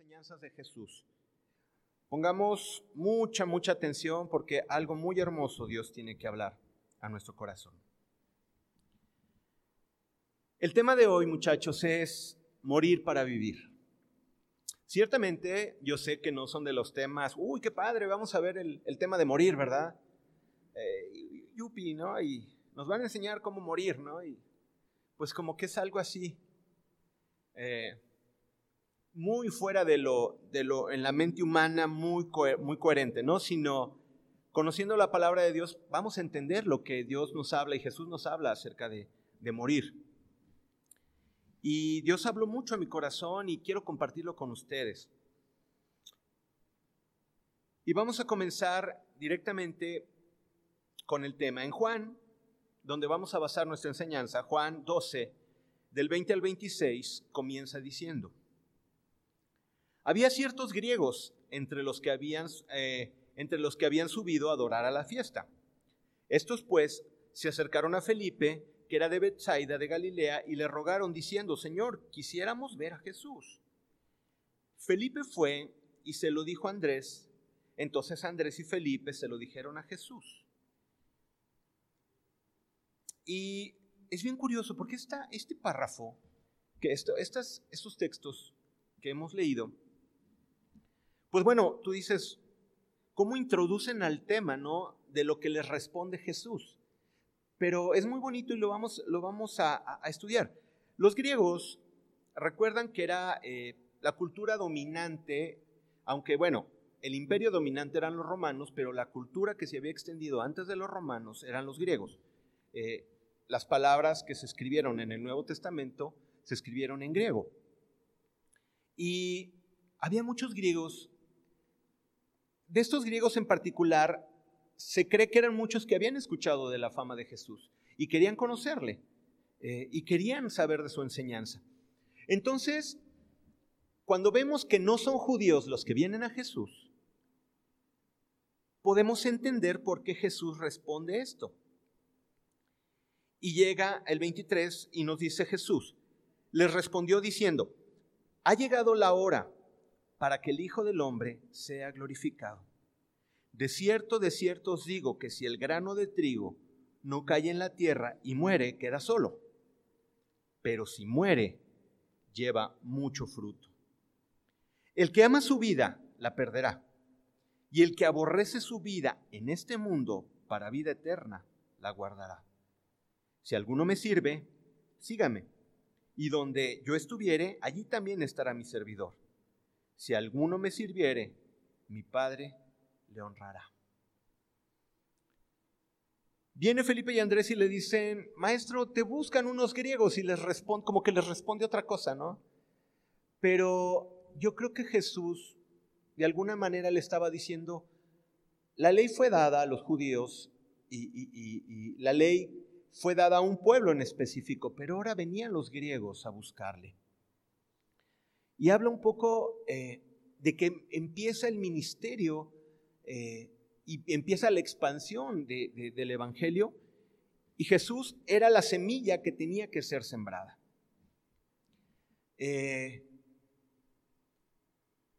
enseñanzas de Jesús. Pongamos mucha, mucha atención porque algo muy hermoso Dios tiene que hablar a nuestro corazón. El tema de hoy, muchachos, es morir para vivir. Ciertamente, yo sé que no son de los temas, uy, qué padre, vamos a ver el, tema de morir, ¿verdad? Eh, yupi, ¿no? Y nos van a enseñar cómo morir, ¿no? Y pues como que es algo así. Eh, muy fuera de lo, de lo en la mente humana, muy, muy coherente, ¿no? Sino conociendo la palabra de Dios, vamos a entender lo que Dios nos habla y Jesús nos habla acerca de, de morir. Y Dios habló mucho a mi corazón y quiero compartirlo con ustedes. Y vamos a comenzar directamente con el tema. En Juan, donde vamos a basar nuestra enseñanza, Juan 12, del 20 al 26, comienza diciendo, había ciertos griegos entre los que habían, eh, entre los que habían subido a adorar a la fiesta. Estos pues se acercaron a Felipe, que era de Bethsaida de Galilea, y le rogaron diciendo, Señor, quisiéramos ver a Jesús. Felipe fue y se lo dijo a Andrés. Entonces Andrés y Felipe se lo dijeron a Jesús. Y es bien curioso porque está este párrafo, que estos textos que hemos leído, pues bueno, tú dices, ¿cómo introducen al tema, no? De lo que les responde Jesús. Pero es muy bonito y lo vamos, lo vamos a, estudiar. Los griegos recuerdan que era eh, la cultura dominante, aunque bueno, el imperio dominante eran los romanos, pero la cultura que se había extendido antes de los romanos eran los griegos. Eh, las palabras que se escribieron en el Nuevo Testamento se escribieron en griego. Y había muchos griegos de estos griegos en particular, se cree que eran muchos que habían escuchado de la fama de Jesús y querían conocerle eh, y querían saber de su enseñanza. Entonces, cuando vemos que no son judíos los que vienen a Jesús, podemos entender por qué Jesús responde esto. Y llega el 23 y nos dice Jesús, les respondió diciendo, ha llegado la hora para que el Hijo del Hombre sea glorificado. De cierto, de cierto os digo que si el grano de trigo no cae en la tierra y muere, queda solo. Pero si muere, lleva mucho fruto. El que ama su vida, la perderá. Y el que aborrece su vida en este mundo para vida eterna, la guardará. Si alguno me sirve, sígame. Y donde yo estuviere, allí también estará mi servidor si alguno me sirviere, mi Padre le honrará. Viene Felipe y Andrés y le dicen, maestro, te buscan unos griegos y les responde, como que les responde otra cosa, ¿no? Pero yo creo que Jesús de alguna manera le estaba diciendo, la ley fue dada a los judíos y, y la ley fue dada a un pueblo en específico, pero ahora venían los griegos a buscarle. Y habla un poco eh, de que empieza el ministerio eh, y empieza la expansión del Evangelio y Jesús era la semilla que tenía que ser sembrada. Eh,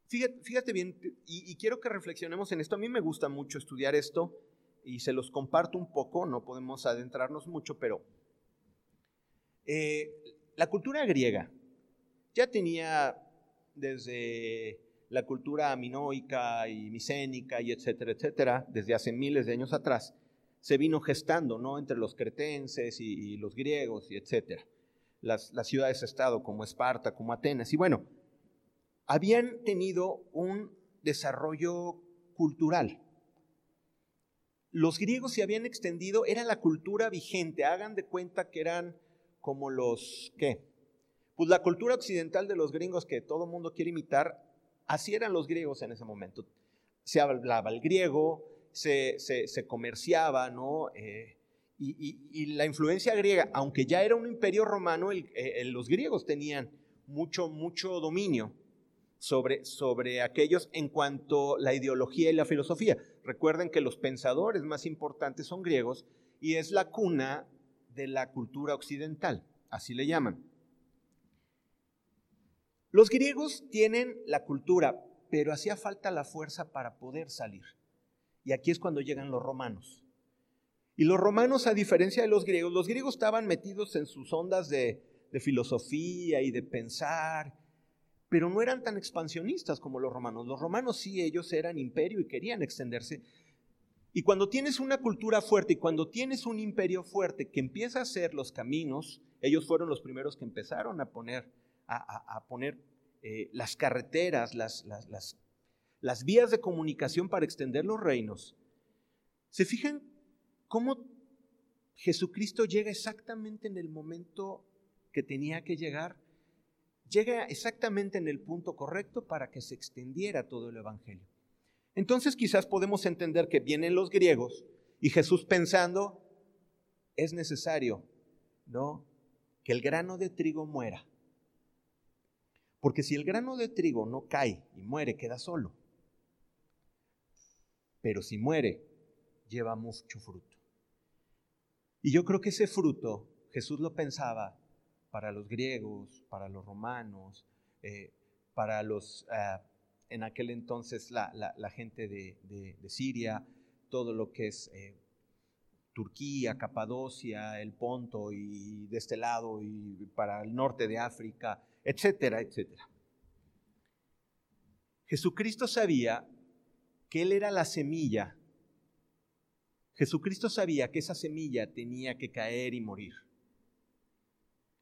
fíjate, bien, y, quiero que reflexionemos en esto. A mí me gusta mucho estudiar esto y se los comparto un poco, no podemos adentrarnos mucho, pero la cultura griega ya tenía desde la cultura minoica y micénica y etcétera, etcétera, desde hace miles de años atrás, se vino gestando, ¿no? Entre los cretenses y, los griegos y etcétera. Las, las ciudades-estado como Esparta, como Atenas. Y bueno, habían tenido un desarrollo cultural. Los griegos se habían extendido, era la cultura vigente, hagan de cuenta que eran como los, ¿qué? Pues la cultura occidental de los gringos que todo el mundo quiere imitar, así eran los griegos en ese momento. Se hablaba el griego, se, comerciaba, ¿no? Eh, y, la influencia griega, aunque ya era un imperio romano, eh, los griegos tenían mucho, mucho dominio sobre, sobre aquellos en cuanto a la ideología y la filosofía. Recuerden que los pensadores más importantes son griegos y es la cuna de la cultura occidental, así le llaman. Los griegos tienen la cultura, pero hacía falta la fuerza para poder salir. Y aquí es cuando llegan los romanos. Y los romanos, a diferencia de los griegos, los griegos estaban metidos en sus ondas de, de filosofía y de pensar, pero no eran tan expansionistas como los romanos. Los romanos sí, ellos eran imperio y querían extenderse. Y cuando tienes una cultura fuerte y cuando tienes un imperio fuerte que empieza a hacer los caminos, ellos fueron los primeros que empezaron a poner, a, poner eh, las carreteras, las, las, las vías de comunicación para extender los reinos. ¿Se fijan cómo Jesucristo llega exactamente en el momento que tenía que llegar? Llega exactamente en el punto correcto para que se extendiera todo el Evangelio. Entonces quizás podemos entender que vienen los griegos y Jesús pensando, es necesario, ¿no? Que el grano de trigo muera. Porque si el grano de trigo no cae y muere, queda solo. Pero si muere, lleva mucho fruto. Y yo creo que ese fruto Jesús lo pensaba para los griegos, para los romanos, eh, para los ah, en aquel entonces la, gente de, Siria, todo lo que es eh, Turquía, Capadocia, el Ponto y de este lado y para el norte de África, etcétera, etcétera. Jesucristo sabía que Él era la semilla. Jesucristo sabía que esa semilla tenía que caer y morir.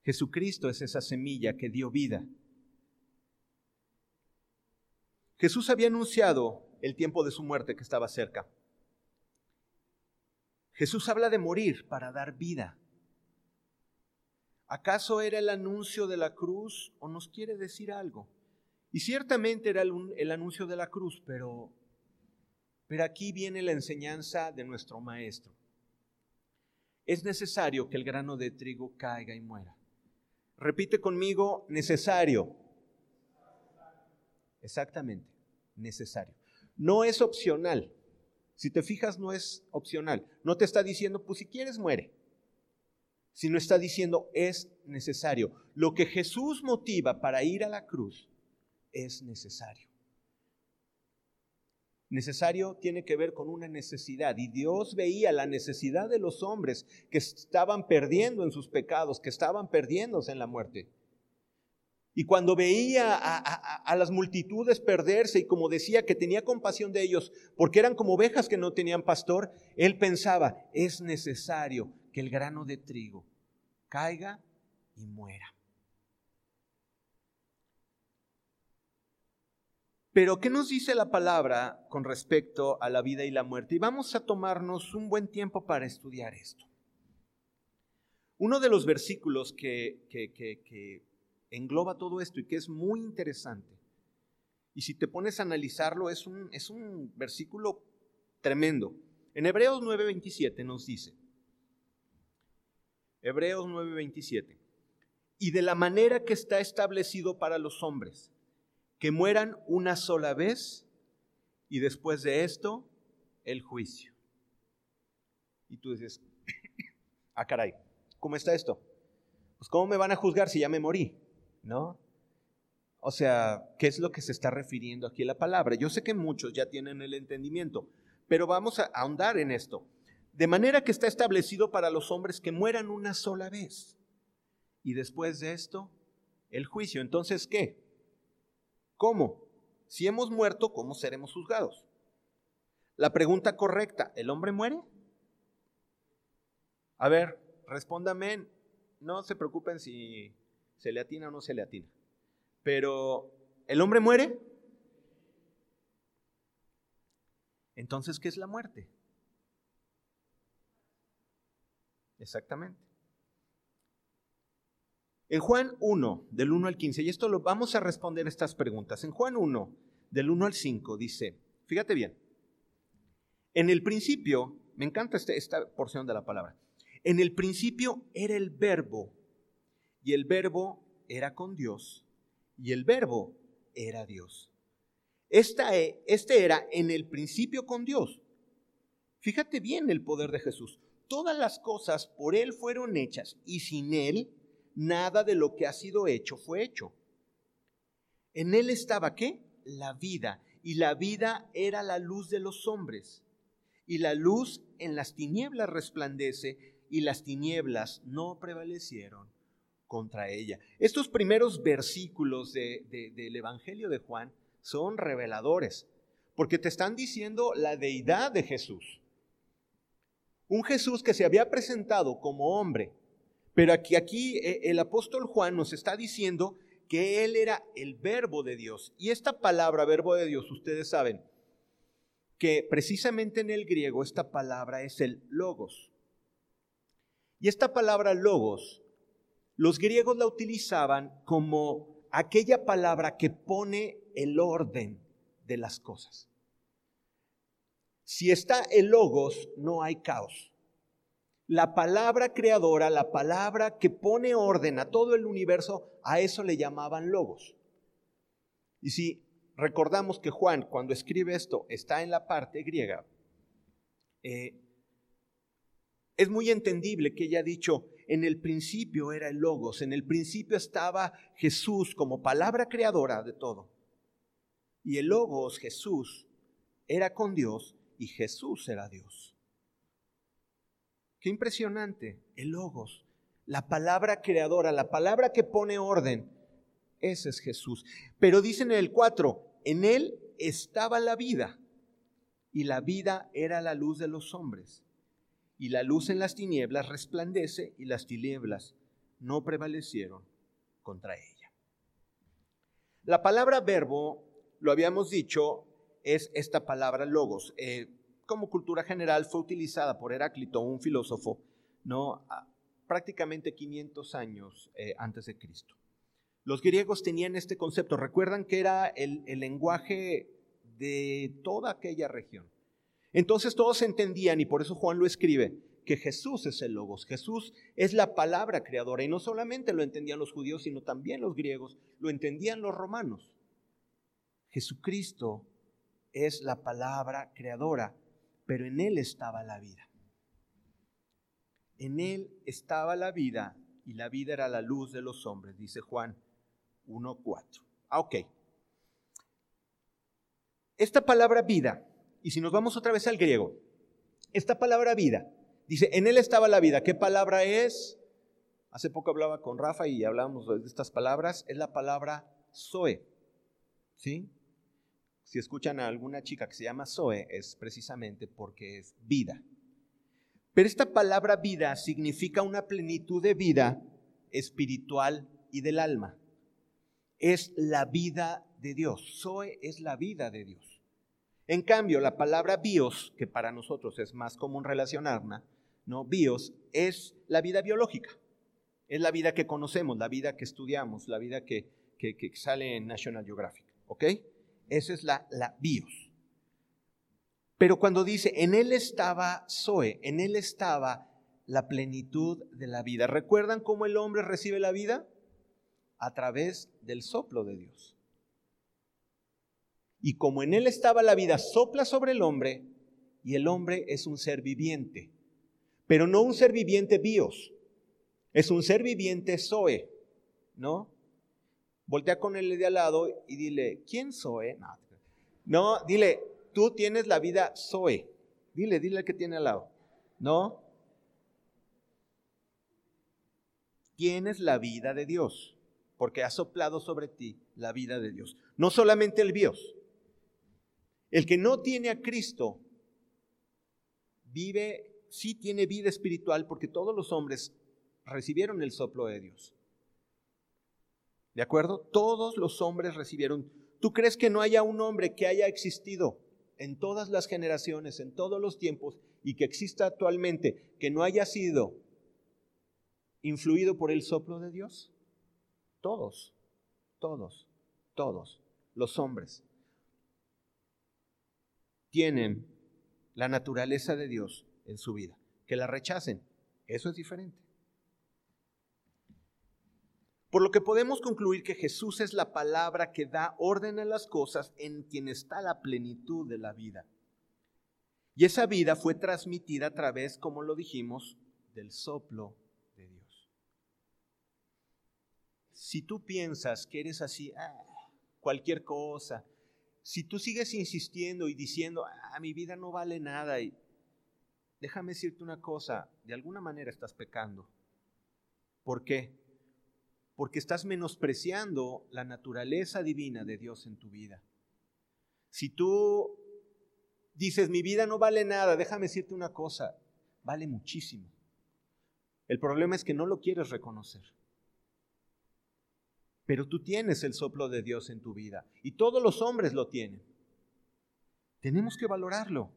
Jesucristo es esa semilla que dio vida. Jesús había anunciado el tiempo de su muerte que estaba cerca. Jesús habla de morir para dar vida. ¿Acaso era el anuncio de la cruz o nos quiere decir algo? Y ciertamente era el, anuncio de la cruz, pero, pero aquí viene la enseñanza de nuestro maestro. Es necesario que el grano de trigo caiga y muera. Repite conmigo, necesario. Exactamente, necesario. No es opcional. Si te fijas, no es opcional. No te está diciendo, pues si quieres, muere. Sino está diciendo, es necesario. Lo que Jesús motiva para ir a la cruz es necesario. Necesario tiene que ver con una necesidad y Dios veía la necesidad de los hombres que estaban perdiendo en sus pecados, que estaban perdiéndose en la muerte. Y cuando veía a, las multitudes perderse y como decía que tenía compasión de ellos porque eran como ovejas que no tenían pastor, él pensaba, es necesario que el grano de trigo caiga y muera. Pero, ¿qué nos dice la palabra con respecto a la vida y la muerte? Y vamos a tomarnos un buen tiempo para estudiar esto. Uno de los versículos que, engloba todo esto y que es muy interesante. Y si te pones a analizarlo, es un, es un versículo tremendo. En Hebreos 9:27 nos dice, Hebreos 9:27, y de la manera que está establecido para los hombres, que mueran una sola vez y después de esto, el juicio. Y tú dices, ah, caray, ¿cómo está esto? Pues ¿cómo me van a juzgar si ya me morí? ¿no? O sea, ¿qué es lo que se está refiriendo aquí la palabra? Yo sé que muchos ya tienen el entendimiento, pero vamos a ahondar en esto. De manera que está establecido para los hombres que mueran una sola vez. Y después de esto, el juicio. Entonces, ¿qué? ¿Cómo? Si hemos muerto, ¿cómo seremos juzgados? La pregunta correcta, ¿el hombre muere? A ver, respóndame, no se preocupen si se le atina o no se le atina. Pero, ¿el hombre muere? Entonces, ¿qué es la muerte? Exactamente. En Juan 1, del 1 al 15, y esto lo vamos a responder estas preguntas. En Juan 1, del 1 al 5, dice, fíjate bien, en el principio, me encanta este, esta porción de la palabra, en el principio era el verbo, y el verbo era con Dios y el verbo era Dios. Esta, e, este era en el principio con Dios. Fíjate bien el poder de Jesús. Todas las cosas por Él fueron hechas y sin Él nada de lo que ha sido hecho fue hecho. En él estaba qué? La vida. Y la vida era la luz de los hombres. Y la luz en las tinieblas resplandece y las tinieblas no prevalecieron contra ella. Estos primeros versículos del Evangelio de Juan son reveladores, porque te están diciendo la deidad de Jesús. Un Jesús que se había presentado como hombre, pero aquí, aquí eh, el apóstol Juan nos está diciendo que Él era el verbo de Dios. Y esta palabra, verbo de Dios, ustedes saben que precisamente en el griego esta palabra es el logos. Y esta palabra logos, los griegos la utilizaban como aquella palabra que pone el orden de las cosas. Si está el logos, no hay caos. La palabra creadora, la palabra que pone orden a todo el universo, a eso le llamaban logos. Y si recordamos que Juan, cuando escribe esto, está en la parte griega, eh, es muy entendible que ella ha dicho, en el principio era el logos, en el principio estaba Jesús como palabra creadora de todo. Y el logos, Jesús, era con Dios y Jesús era Dios. Qué impresionante, el logos, la palabra creadora, la palabra que pone orden. Ese es Jesús. Pero dicen en el 4, en él estaba la vida y la vida era la luz de los hombres. Y la luz en las tinieblas resplandece y las tinieblas no prevalecieron contra ella. La palabra verbo, lo habíamos dicho, es esta palabra logos. Eh, como cultura general fue utilizada por Heráclito, un filósofo, ¿no? prácticamente 500 años eh, antes de Cristo. Los griegos tenían este concepto, recuerdan que era el, el lenguaje de toda aquella región. Entonces todos entendían, y por eso Juan lo escribe, que Jesús es el Logos, Jesús es la palabra creadora, y no solamente lo entendían los judíos, sino también los griegos, lo entendían los romanos. Jesucristo es la palabra creadora pero en Él estaba la vida. En Él estaba la vida y la vida era la luz de los hombres, dice Juan 1.4. Ah, ok. Esta palabra vida, y si nos vamos otra vez al griego, esta palabra vida, dice, en Él estaba la vida. ¿Qué palabra es? Hace poco hablaba con Rafa y hablábamos de estas palabras, es la palabra Zoe. ¿Sí? Si escuchan a alguna chica que se llama Zoe, es precisamente porque es vida. Pero esta palabra vida significa una plenitud de vida espiritual y del alma. Es la vida de Dios. Zoe es la vida de Dios. En cambio, la palabra bios, que para nosotros es más común relacionarla, ¿no? Bios es la vida biológica. Es la vida que conocemos, la vida que estudiamos, la vida que, que, que sale en National Geographic. ¿Ok? Esa es la, la bios. Pero cuando dice, en él estaba Zoe, en él estaba la plenitud de la vida. ¿Recuerdan cómo el hombre recibe la vida? A través del soplo de Dios. Y como en él estaba la vida, sopla sobre el hombre y el hombre es un ser viviente. Pero no un ser viviente bios, es un ser viviente Zoe, ¿no? Voltea con el de al lado y dile, ¿quién soy? No, dile, tú tienes la vida soy. Dile, dile al que tiene al lado. ¿No? Tienes la vida de Dios, porque ha soplado sobre ti la vida de Dios. No solamente el Dios. El que no tiene a Cristo vive, sí tiene vida espiritual, porque todos los hombres recibieron el soplo de Dios. ¿De acuerdo? Todos los hombres recibieron. ¿Tú crees que no haya un hombre que haya existido en todas las generaciones, en todos los tiempos y que exista actualmente, que no haya sido influido por el soplo de Dios? Todos, todos, todos los hombres tienen la naturaleza de Dios en su vida. Que la rechacen, eso es diferente. Por lo que podemos concluir que Jesús es la palabra que da orden a las cosas en quien está la plenitud de la vida. Y esa vida fue transmitida a través, como lo dijimos, del soplo de Dios. Si tú piensas que eres así, ah, cualquier cosa, si tú sigues insistiendo y diciendo, ah, mi vida no vale nada, y déjame decirte una cosa, de alguna manera estás pecando. ¿Por qué? Porque estás menospreciando la naturaleza divina de Dios en tu vida. Si tú dices, mi vida no vale nada, déjame decirte una cosa, vale muchísimo. El problema es que no lo quieres reconocer. Pero tú tienes el soplo de Dios en tu vida y todos los hombres lo tienen. Tenemos que valorarlo.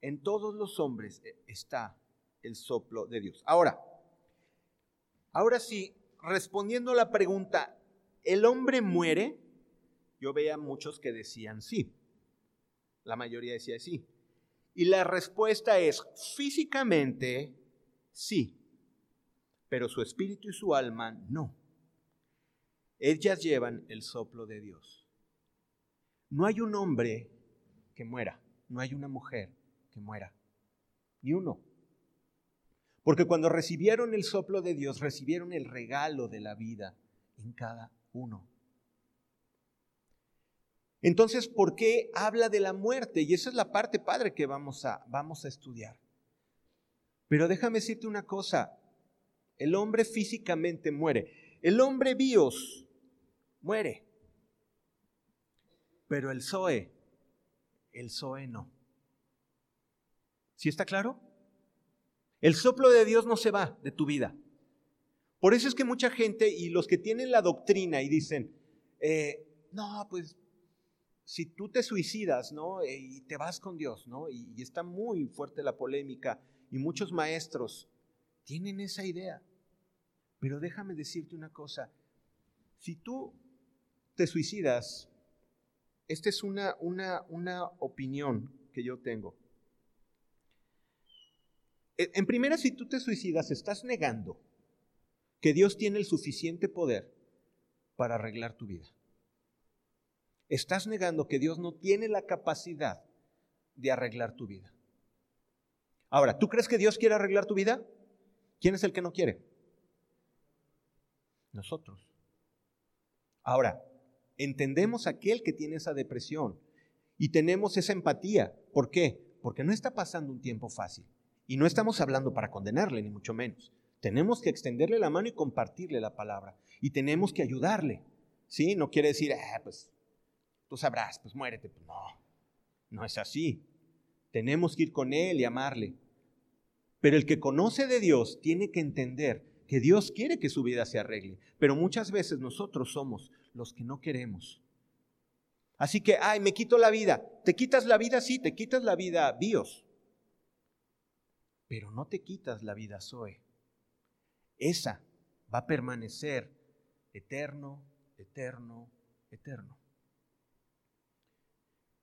En todos los hombres eh, está el soplo de Dios. Ahora, ahora sí, respondiendo a la pregunta, ¿el hombre muere? Yo veía muchos que decían sí. La mayoría decía sí. Y la respuesta es físicamente sí, pero su espíritu y su alma no. Ellas llevan el soplo de Dios. No hay un hombre que muera, no hay una mujer que muera, ni uno. Porque cuando recibieron el soplo de Dios, recibieron el regalo de la vida en cada uno. Entonces, ¿por qué habla de la muerte? Y esa es la parte, padre, que vamos a, vamos a estudiar. Pero déjame decirte una cosa, el hombre físicamente muere, el hombre bios muere, pero el Zoe, el Zoe no. ¿Sí está claro? El soplo de Dios no se va de tu vida. Por eso es que mucha gente y los que tienen la doctrina y dicen, eh, no, pues si tú te suicidas, ¿no? Eh, y te vas con Dios, ¿no? Y, y, está muy fuerte la polémica y muchos maestros tienen esa idea. Pero déjame decirte una cosa, si tú te suicidas, esta es una, una, una opinión que yo tengo. En primera, si tú te suicidas, estás negando que Dios tiene el suficiente poder para arreglar tu vida estás negando que Dios no tiene la capacidad de arreglar tu vida. Ahora, ¿tú crees que Dios quiere arreglar tu vida? ¿Quién es el que no quiere? Nosotros. Ahora, entendemos aquel que tiene esa depresión y tenemos esa empatía. ¿Por qué? Porque no está pasando un tiempo fácil. Y no estamos hablando para condenarle, ni mucho menos. Tenemos que extenderle la mano y compartirle la palabra. Y tenemos que ayudarle. ¿Sí? No quiere decir, ah, pues tú sabrás, pues muérete. Pues no, no es así. Tenemos que ir con Él y amarle. Pero el que conoce de Dios tiene que entender que Dios quiere que su vida se arregle. Pero muchas veces nosotros somos los que no queremos. Así que, ay, me quito la vida. ¿Te quitas la vida? Sí, te quitas la vida Dios. Pero no te quitas la vida Zoe. Esa va a permanecer eterno, eterno, eterno.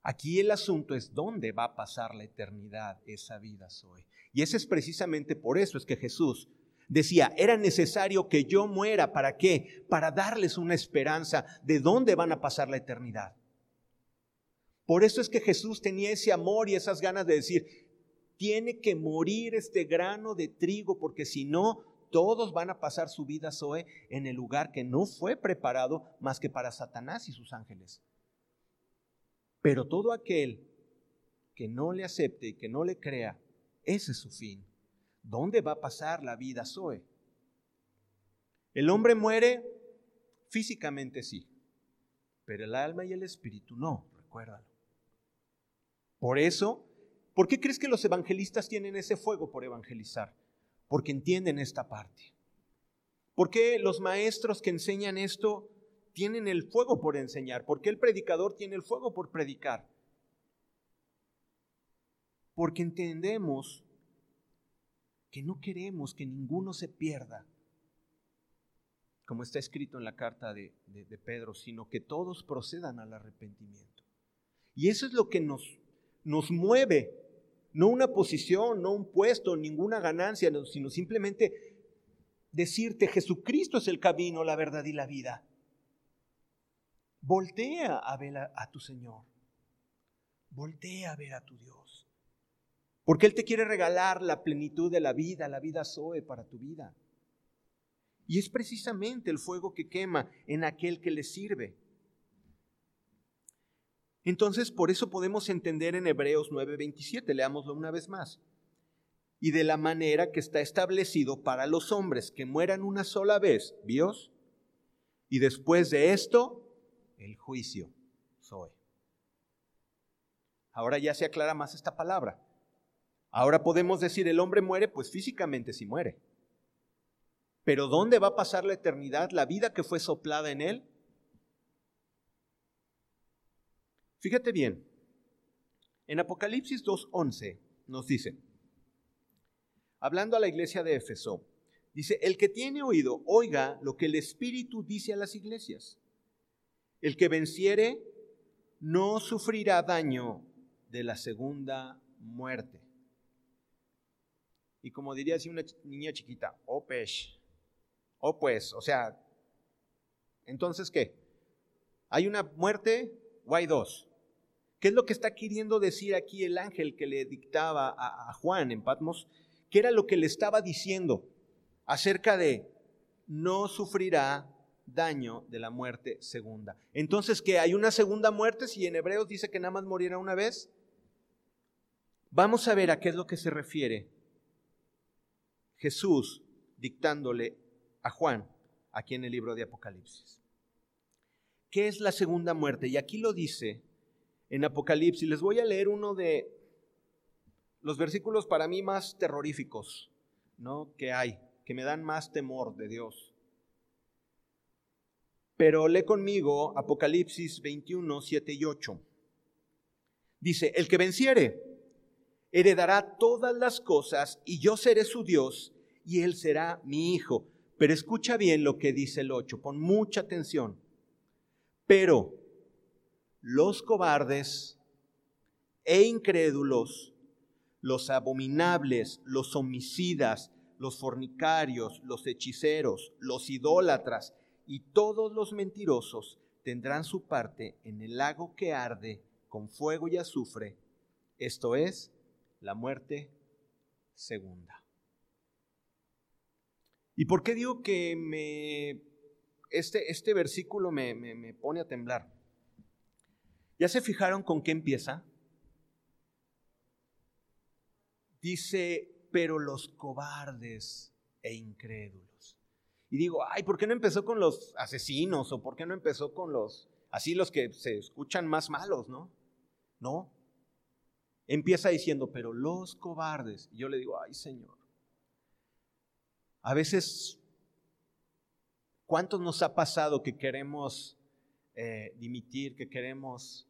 Aquí el asunto es dónde va a pasar la eternidad esa vida hoy. Y ese es precisamente por eso es que Jesús decía, era necesario que yo muera. ¿Para qué? Para darles una esperanza de dónde van a pasar la eternidad. Por eso es que Jesús tenía ese amor y esas ganas de decir, tiene que morir este grano de trigo porque si no, todos van a pasar su vida Zoe en el lugar que no fue preparado más que para Satanás y sus ángeles. Pero todo aquel que no le acepte y que no le crea, ese es su fin. ¿Dónde va a pasar la vida Zoe? El hombre muere físicamente sí, pero el alma y el espíritu no, recuérdalo. Por eso, ¿por qué crees que los evangelistas tienen ese fuego por evangelizar? Porque entienden esta parte. ¿Por qué los maestros que enseñan esto tienen el fuego por enseñar? ¿Por qué el predicador tiene el fuego por predicar? Porque entendemos que no queremos que ninguno se pierda, como está escrito en la carta de, Pedro, sino que todos procedan al arrepentimiento. Y eso es lo que nos, nos mueve, no una posición, no un puesto, ninguna ganancia, sino simplemente decirte, Jesucristo es el camino, la verdad y la vida. Voltea a ver a, tu Señor. Voltea a ver a tu Dios. Porque Él te quiere regalar la plenitud de la vida, la vida Zoe para tu vida. Y es precisamente el fuego que quema en aquel que le sirve. Entonces, por eso podemos entender en Hebreos 9:27, leámoslo una vez más. Y de la manera que está establecido para los hombres que mueran una sola vez, Dios, y después de esto, el juicio, soy. Ahora ya se aclara más esta palabra. Ahora podemos decir, el hombre muere, pues físicamente sí muere. Pero ¿dónde va a pasar la eternidad, la vida que fue soplada en él? Fíjate bien, en Apocalipsis 2.11 nos dice, hablando a la iglesia de Éfeso, dice, el que tiene oído, oiga lo que el Espíritu dice a las iglesias. El que venciere no sufrirá daño de la segunda muerte. Y como diría así una niña chiquita, oh oh pues, o sea, entonces ¿qué? ¿Hay una muerte o hay dos? ¿Qué es lo que está queriendo decir aquí el ángel que le dictaba a, Juan en Patmos? ¿Qué era lo que le estaba diciendo acerca de no sufrirá daño de la muerte segunda? Entonces, ¿qué? ¿Hay una segunda muerte si en Hebreos dice que nada más morirá una vez? Vamos a ver a qué es lo que se refiere Jesús dictándole a Juan aquí en el libro de Apocalipsis. ¿Qué es la segunda muerte? Y aquí lo dice en Apocalipsis. Les voy a leer uno de los versículos para mí más terroríficos, ¿no? que hay, que me dan más temor de Dios. Pero lee conmigo Apocalipsis 21, 7 y 8. Dice, el que venciere heredará todas las cosas y yo seré su Dios y él será mi hijo. Pero escucha bien lo que dice el 8, pon mucha atención. Pero los cobardes e incrédulos, los abominables, los homicidas, los fornicarios, los hechiceros, los idólatras y todos los mentirosos tendrán su parte en el lago que arde con fuego y azufre, esto es, la muerte segunda. ¿Y por qué digo que me, este, este versículo me, me pone a temblar? ¿Ya se fijaron con qué empieza? Dice, pero los cobardes e incrédulos. Y digo, ay, ¿por qué no empezó con los asesinos? ¿O por qué no empezó con los, así los que se escuchan más malos, no? No, empieza diciendo, pero los cobardes. Y yo le digo, ay Señor, a veces, ¿cuántos nos ha pasado que queremos eh, dimitir, que queremos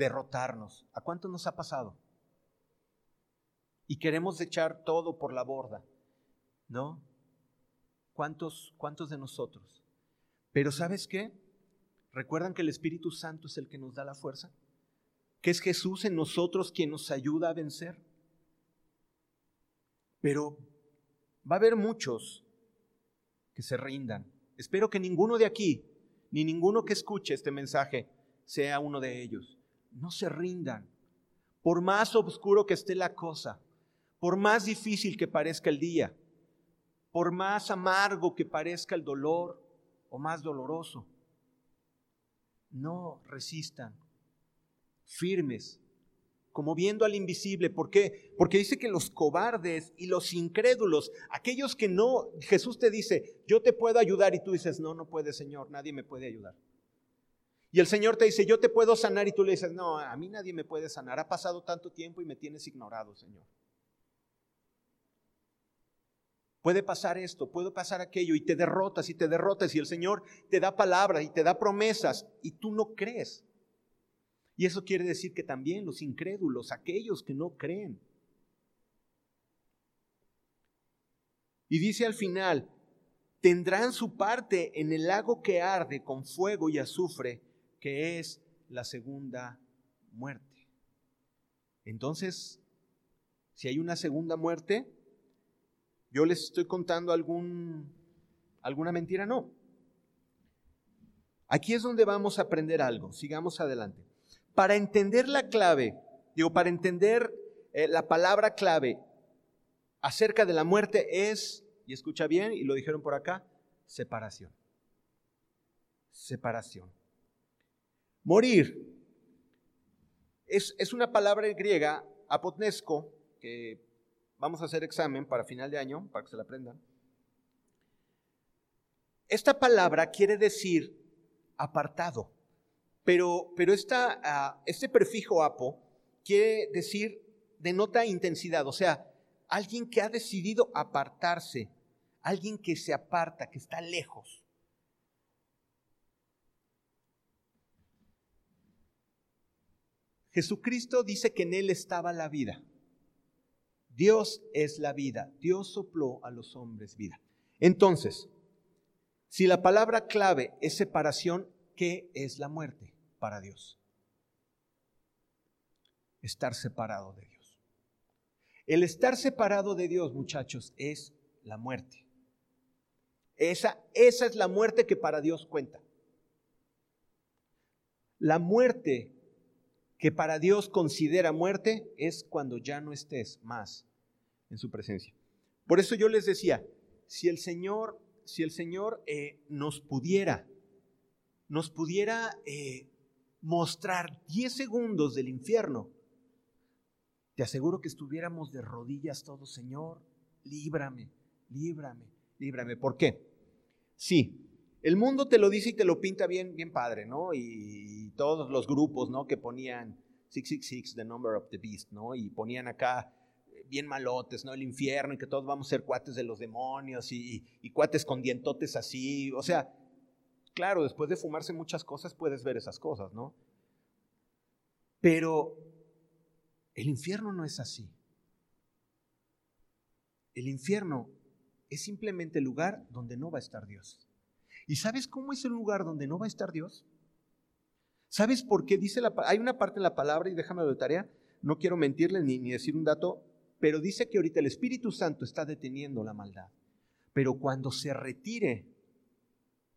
derrotarnos? ¿A cuántos nos ha pasado? Y queremos echar todo por la borda, ¿no? ¿Cuántos, cuántos de nosotros? Pero ¿sabes qué? ¿Recuerdan que el Espíritu Santo es el que nos da la fuerza? que es Jesús en nosotros quien nos ayuda a vencer. Pero va a haber muchos que se rindan. Espero que ninguno de aquí, ni ninguno que escuche este mensaje, sea uno de ellos. No se rindan. Por más oscuro que esté la cosa, por más difícil que parezca el día, por más amargo que parezca el dolor o más doloroso, no resistan, firmes, como viendo al invisible. ¿Por qué? Porque dice que los cobardes y los incrédulos, aquellos que no, Jesús te dice, yo te puedo ayudar y tú dices, no, no puede Señor, nadie me puede ayudar. Y el Señor te dice, yo te puedo sanar y tú le dices, no, a mí nadie me puede sanar, ha pasado tanto tiempo y me tienes ignorado, Señor. Puede pasar esto, puede pasar aquello y te derrotas y te derrotas y el Señor te da palabras y te da promesas y tú no crees. Y eso quiere decir que también los incrédulos, aquellos que no creen. Y dice al final, tendrán su parte en el lago que arde con fuego y azufre, que es la segunda muerte. Entonces, si hay una segunda muerte, yo les estoy contando algún, alguna mentira, no. Aquí es donde vamos a aprender algo. Sigamos adelante. Para entender la clave, digo, para entender eh, la palabra clave acerca de la muerte es, y escucha bien, y lo dijeron por acá, separación. Separación. Morir es, es una palabra griega, apotnesco, que vamos a hacer examen para final de año, para que se la aprendan. Esta palabra quiere decir apartado, pero, pero esta, ah, este prefijo apo quiere decir, denota intensidad, o sea, alguien que ha decidido apartarse, alguien que se aparta, que está lejos. Jesucristo dice que en Él estaba la vida. Dios es la vida. Dios sopló a los hombres vida. Entonces, si la palabra clave es separación, ¿qué es la muerte para Dios? Estar separado de Dios. El estar separado de Dios, muchachos, es la muerte. Esa, esa es la muerte que para Dios cuenta. La muerte que para Dios considera muerte es cuando ya no estés más en su presencia. Por eso yo les decía, si el Señor, si el Señor eh, nos pudiera, nos pudiera eh, mostrar 10 segundos del infierno, te aseguro que estuviéramos de rodillas todos, Señor, líbrame, líbrame, líbrame. ¿Por qué? Sí, el mundo te lo dice y te lo pinta bien, bien padre, ¿no? Y, todos los grupos, ¿no? Que ponían 666, the number of the beast, ¿no? Y ponían acá eh, bien malotes, ¿no? El infierno y que todos vamos a ser cuates de los demonios y, y cuates con dientotes así. O sea, claro, después de fumarse muchas cosas puedes ver esas cosas, ¿no? Pero el infierno no es así. El infierno es simplemente el lugar donde no va a estar Dios. ¿Y sabes cómo es el lugar donde no va a estar Dios? ¿Sabes por qué? Dice la, hay una parte en la palabra, y déjame de tarea, no quiero mentirle ni, ni decir un dato, pero dice que ahorita el Espíritu Santo está deteniendo la maldad. Pero cuando se retire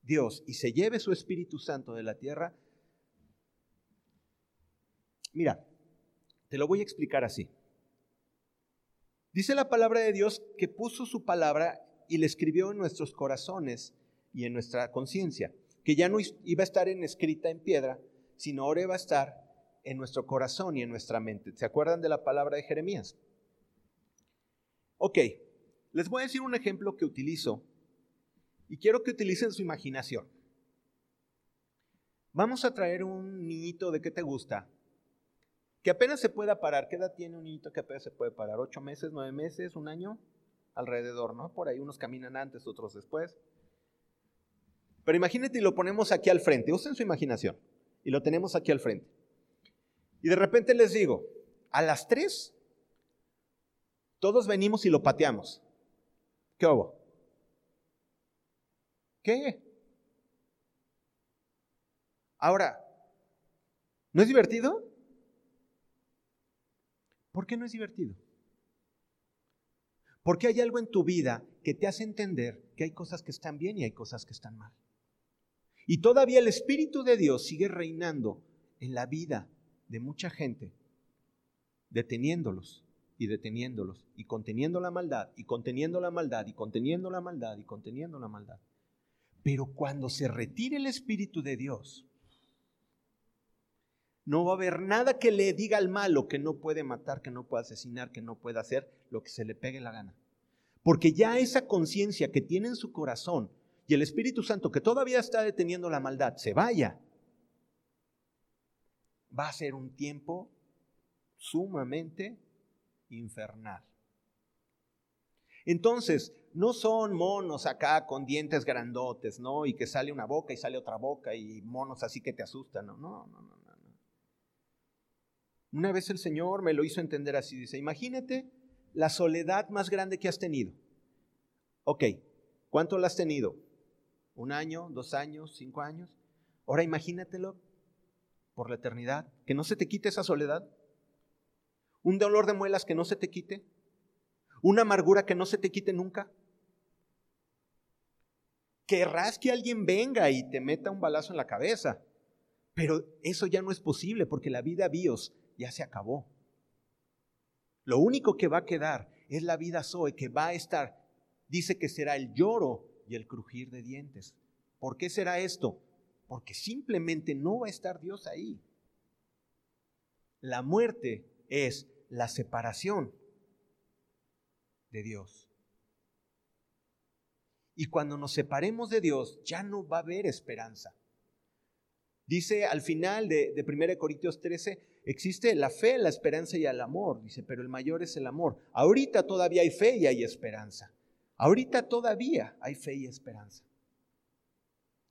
Dios y se lleve su Espíritu Santo de la tierra, mira, te lo voy a explicar así. Dice la palabra de Dios que puso su palabra y le escribió en nuestros corazones y en nuestra conciencia, que ya no iba a estar en escrita en piedra, sino ahora iba a estar en nuestro corazón y en nuestra mente. ¿Se acuerdan de la palabra de Jeremías? Ok, les voy a decir un ejemplo que utilizo y quiero que utilicen su imaginación. Vamos a traer un niñito de qué te gusta, que apenas se pueda parar. ¿Qué edad tiene un niñito que apenas se puede parar? ¿Ocho meses, nueve meses, un año? Alrededor, ¿no? Por ahí unos caminan antes, otros después. Pero imagínate y lo ponemos aquí al frente. Usen su imaginación. Y lo tenemos aquí al frente. Y de repente les digo, a las tres, todos venimos y lo pateamos. ¿Qué hubo? ¿Qué? Ahora, ¿no es divertido? ¿Por qué no es divertido? Porque hay algo en tu vida que te hace entender que hay cosas que están bien y hay cosas que están mal. Y todavía el Espíritu de Dios sigue reinando en la vida de mucha gente, deteniéndolos y deteniéndolos y conteniendo la maldad y conteniendo la maldad y conteniendo la maldad y conteniendo la maldad. Pero cuando se retire el Espíritu de Dios, no va a haber nada que le diga al malo que no puede matar, que no puede asesinar, que no puede hacer lo que se le pegue la gana. Porque ya esa conciencia que tiene en su corazón y el Espíritu Santo, que todavía está deteniendo la maldad, se vaya, va a ser un tiempo sumamente infernal. Entonces, no son monos acá con dientes grandotes, ¿no? Y que sale una boca y sale otra boca y monos así que te asustan, no, no, no, no. no. Una vez el Señor me lo hizo entender así, dice, imagínate la soledad más grande que has tenido. Ok, ¿cuánto la has tenido? Un año, dos años, cinco años. Ahora imagínatelo por la eternidad, que no se te quite esa soledad, un dolor de muelas que no se te quite, una amargura que no se te quite nunca. Querrás que alguien venga y te meta un balazo en la cabeza, pero eso ya no es posible porque la vida bios ya se acabó. Lo único que va a quedar es la vida Zoe que va a estar, dice que será el lloro y el crujir de dientes. ¿Por qué será esto? Porque simplemente no va a estar Dios ahí. La muerte es la separación de Dios. Y cuando nos separemos de Dios, ya no va a haber esperanza. Dice al final de, de 1 Corintios 13, existe la fe, la esperanza y el amor. Dice, pero el mayor es el amor. Ahorita todavía hay fe y hay esperanza. Ahorita todavía hay fe y esperanza.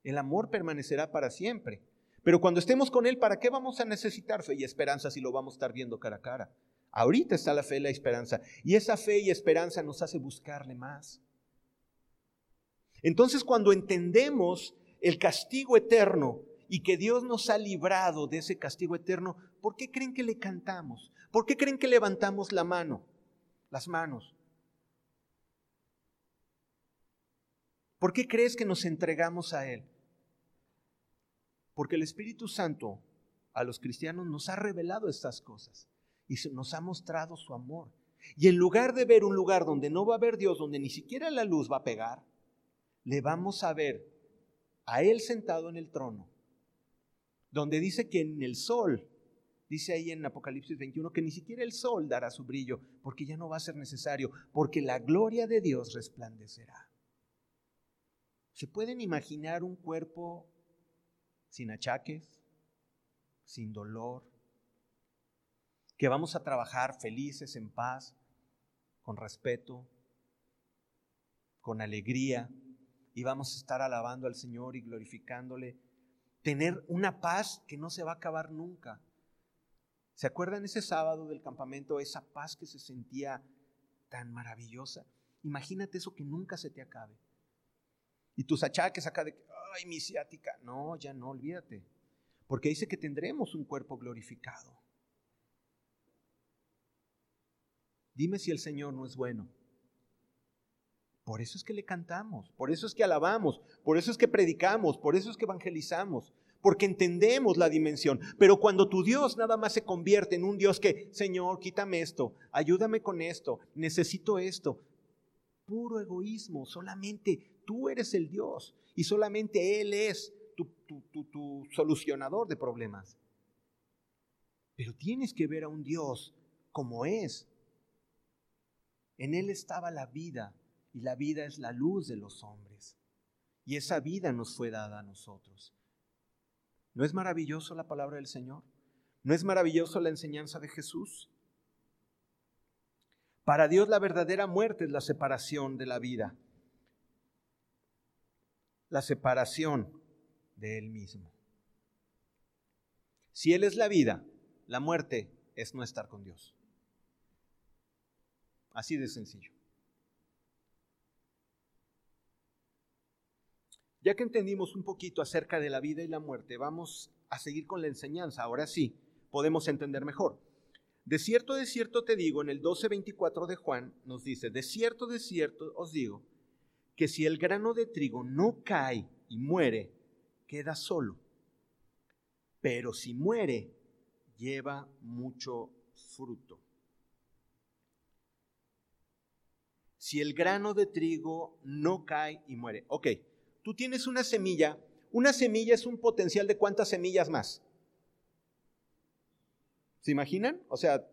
El amor permanecerá para siempre. Pero cuando estemos con Él, ¿para qué vamos a necesitar fe y esperanza si lo vamos a estar viendo cara a cara? Ahorita está la fe y la esperanza. Y esa fe y esperanza nos hace buscarle más. Entonces cuando entendemos el castigo eterno y que Dios nos ha librado de ese castigo eterno, ¿por qué creen que le cantamos? ¿Por qué creen que levantamos la mano? Las manos. ¿Por qué crees que nos entregamos a Él? Porque el Espíritu Santo a los cristianos nos ha revelado estas cosas y nos ha mostrado su amor. Y en lugar de ver un lugar donde no va a haber Dios, donde ni siquiera la luz va a pegar, le vamos a ver a Él sentado en el trono, donde dice que en el sol, dice ahí en Apocalipsis 21, que ni siquiera el sol dará su brillo, porque ya no va a ser necesario, porque la gloria de Dios resplandecerá. ¿Se pueden imaginar un cuerpo sin achaques, sin dolor, que vamos a trabajar felices, en paz, con respeto, con alegría, y vamos a estar alabando al Señor y glorificándole. Tener una paz que no se va a acabar nunca. ¿Se acuerdan ese sábado del campamento, esa paz que se sentía tan maravillosa? Imagínate eso que nunca se te acabe. Y tus achaques acá de, ay, mi ciática. No, ya no, olvídate. Porque dice que tendremos un cuerpo glorificado. Dime si el Señor no es bueno. Por eso es que le cantamos, por eso es que alabamos, por eso es que predicamos, por eso es que evangelizamos, porque entendemos la dimensión. Pero cuando tu Dios nada más se convierte en un Dios que, Señor, quítame esto, ayúdame con esto, necesito esto, puro egoísmo, solamente tú eres el Dios y solamente Él es tu, solucionador de problemas. Pero tienes que ver a un Dios como es. En Él estaba la vida y la vida es la luz de los hombres. Y esa vida nos fue dada a nosotros. ¿No es maravilloso la palabra del Señor? ¿No es maravilloso la enseñanza de Jesús? Para Dios la verdadera muerte es la separación de la vida, la separación de Él mismo. Si Él es la vida, la muerte es no estar con Dios. Así de sencillo. Ya que entendimos un poquito acerca de la vida y la muerte, vamos a seguir con la enseñanza. Ahora sí, podemos entender mejor. De cierto, de cierto te digo, en el 12:24 de Juan nos dice, de cierto, de cierto os digo, que si el grano de trigo no cae y muere, queda solo. Pero si muere, lleva mucho fruto. Si el grano de trigo no cae y muere. Ok, tú tienes una semilla. Una semilla es un potencial de cuántas semillas más. ¿Se imaginan? O sea,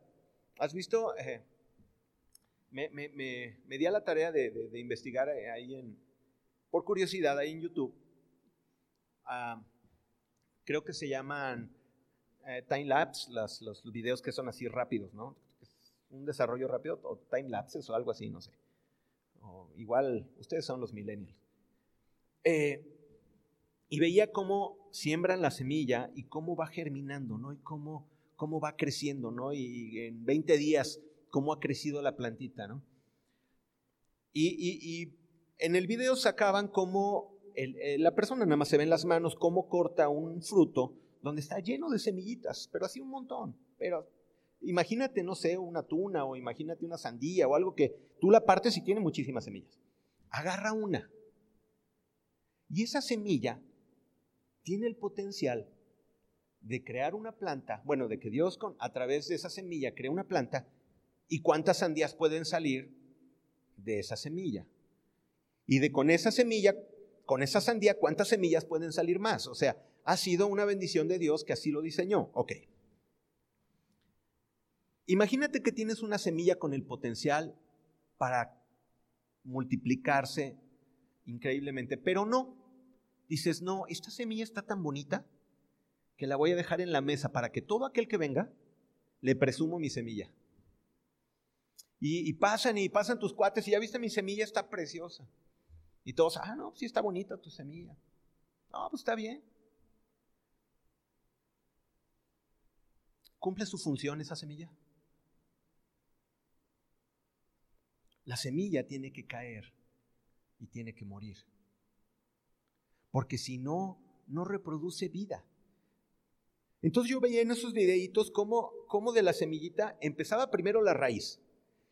¿has visto? Eh, me, di a la tarea de, investigar eh, ahí en, por curiosidad, ahí en YouTube. Ah, creo que se llaman eh, time lapse, los, los videos que son así rápidos, ¿no? Un desarrollo rápido, o time lapses o algo así, no sé. Igual, ustedes son los millennials. y veía cómo siembran la semilla y cómo va germinando, ¿no? Y cómo cómo va creciendo, ¿no? Y en 20 días, cómo ha crecido la plantita, ¿no? Y, en el video sacaban cómo la persona nada más se ven las manos, cómo corta un fruto donde está lleno de semillitas, pero así un montón. Pero imagínate, no sé, una tuna o imagínate una sandía o algo que tú la partes y tiene muchísimas semillas. Agarra una. Y esa semilla tiene el potencial de crear una planta, bueno, de que Dios con, a través de esa semilla crea una planta y cuántas sandías pueden salir de esa semilla. Y de con esa semilla, con esa sandía, ¿cuántas semillas pueden salir más? O sea, ha sido una bendición de Dios que así lo diseñó. Ok. Imagínate que tienes una semilla con el potencial para multiplicarse increíblemente, pero no. Dices, no, esta semilla está tan bonita que la voy a dejar en la mesa para que todo aquel que venga le presumo mi semilla. Y, pasan y pasan tus cuates y ya viste mi semilla, está preciosa. Y todos, ah, no, sí está bonita tu semilla. No, pues está bien. ¿Cumple su función esa semilla? La semilla tiene que caer y tiene que morir. Porque si no, no reproduce vida. Entonces yo veía en esos videitos cómo, cómo de la semillita empezaba primero la raíz.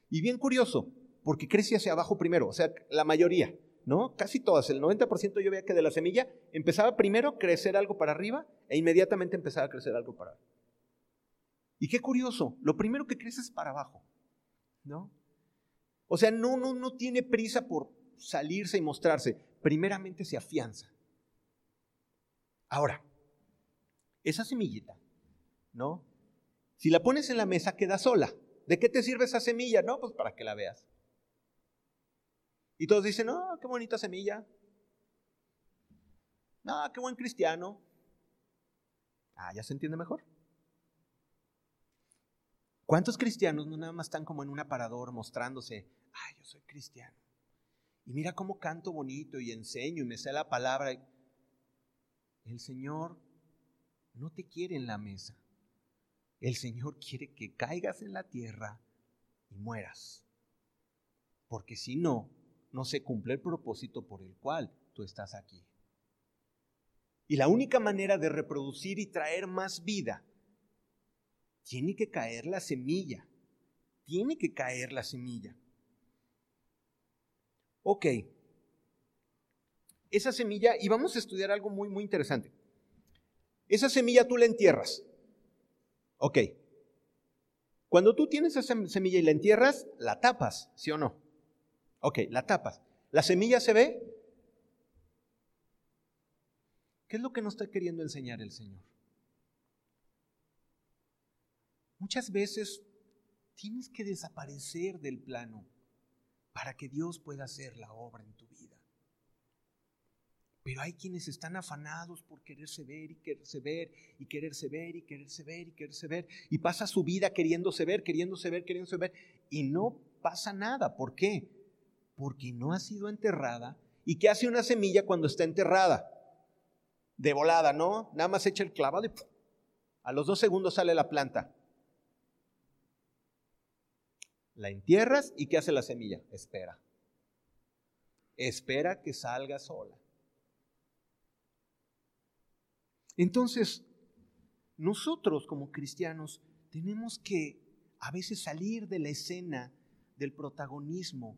Y bien curioso, porque crece hacia abajo primero, o sea, la mayoría, ¿no? Casi todas, el 90% yo veía que de la semilla empezaba primero a crecer algo para arriba e inmediatamente empezaba a crecer algo para abajo. Y qué curioso, lo primero que crece es para abajo, ¿no? O sea, no, no, no tiene prisa por salirse y mostrarse. Primeramente se afianza. Ahora, esa semillita, ¿no? Si la pones en la mesa, queda sola. ¿De qué te sirve esa semilla? No, pues para que la veas. Y todos dicen, no, qué bonita semilla. No, qué buen cristiano. Ah, ya se entiende mejor. ¿Cuántos cristianos no nada más están como en un aparador mostrándose, ay, yo soy cristiano? Y mira cómo canto bonito y enseño y me sé la palabra. El Señor no te quiere en la mesa. El Señor quiere que caigas en la tierra y mueras. Porque si no, no se cumple el propósito por el cual tú estás aquí. Y la única manera de reproducir y traer más vida tiene que caer la semilla. Tiene que caer la semilla. Ok. Esa semilla, y vamos a estudiar algo muy, muy interesante. Esa semilla tú la entierras. Ok. Cuando tú tienes esa semilla y la entierras, la tapas, ¿sí o no? Ok, la tapas. ¿La semilla se ve? ¿Qué es lo que nos está queriendo enseñar el Señor? Muchas veces tienes que desaparecer del plano para que Dios pueda hacer la obra en tu. Pero hay quienes están afanados por quererse ver y quererse ver y quererse ver y quererse ver y quererse ver y pasa su vida queriéndose ver, queriéndose ver, queriéndose ver y no pasa nada. ¿Por qué? Porque no ha sido enterrada. ¿Y qué hace una semilla cuando está enterrada? De volada, ¿no? Nada más echa el clavado y a los dos segundos sale la planta. La entierras y ¿qué hace la semilla? Espera. Espera que salga sola. Entonces, nosotros como cristianos tenemos que a veces salir de la escena del protagonismo